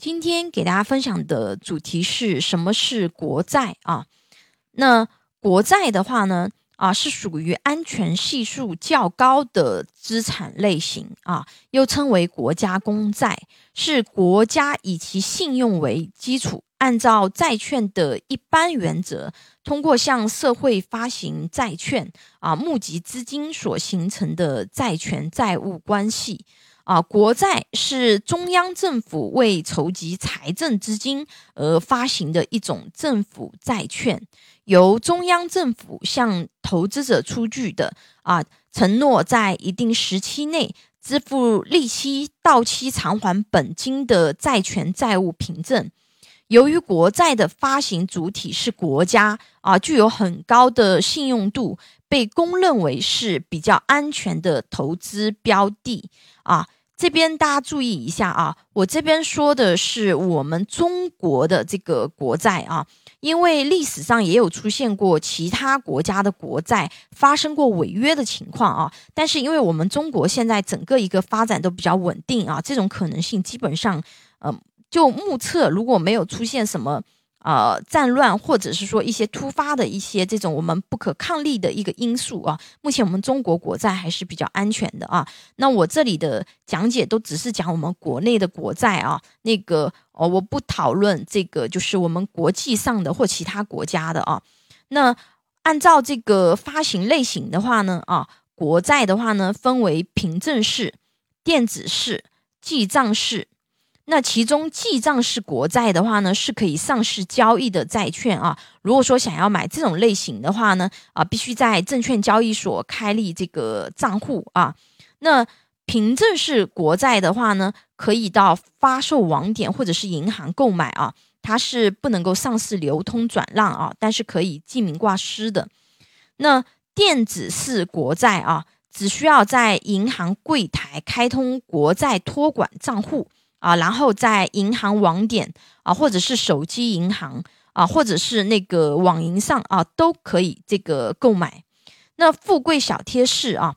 今天给大家分享的主题是什么是国债啊？那国债的话呢，啊是属于安全系数较高的资产类型啊，又称为国家公债，是国家以其信用为基础，按照债券的一般原则，通过向社会发行债券啊，募集资金所形成的债权债务关系。啊，国债是中央政府为筹集财政资金而发行的一种政府债券，由中央政府向投资者出具的啊，承诺在一定时期内支付利息、到期偿还本金的债权债务凭证。由于国债的发行主体是国家啊，具有很高的信用度，被公认为是比较安全的投资标的啊。这边大家注意一下啊，我这边说的是我们中国的这个国债啊，因为历史上也有出现过其他国家的国债发生过违约的情况啊，但是因为我们中国现在整个一个发展都比较稳定啊，这种可能性基本上，呃，就目测如果没有出现什么。呃，战乱或者是说一些突发的一些这种我们不可抗力的一个因素啊，目前我们中国国债还是比较安全的啊。那我这里的讲解都只是讲我们国内的国债啊，那个哦，我不讨论这个就是我们国际上的或其他国家的啊。那按照这个发行类型的话呢，啊，国债的话呢，分为凭证式、电子式、记账式。那其中记账式国债的话呢，是可以上市交易的债券啊。如果说想要买这种类型的话呢，啊，必须在证券交易所开立这个账户啊。那凭证式国债的话呢，可以到发售网点或者是银行购买啊。它是不能够上市流通转让啊，但是可以记名挂失的。那电子式国债啊，只需要在银行柜台开通国债托管账户。啊，然后在银行网点啊，或者是手机银行啊，或者是那个网银上啊，都可以这个购买。那富贵小贴士啊，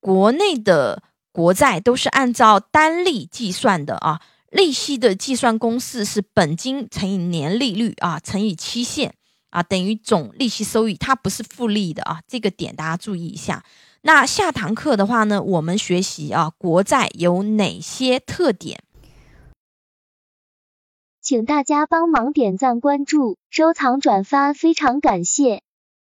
国内的国债都是按照单利计算的啊，利息的计算公式是本金乘以年利率啊，乘以期限啊，等于总利息收益，它不是复利的啊，这个点大家注意一下。那下堂课的话呢，我们学习啊，国债有哪些特点？请大家帮忙点赞、关注、收藏、转发，非常感谢。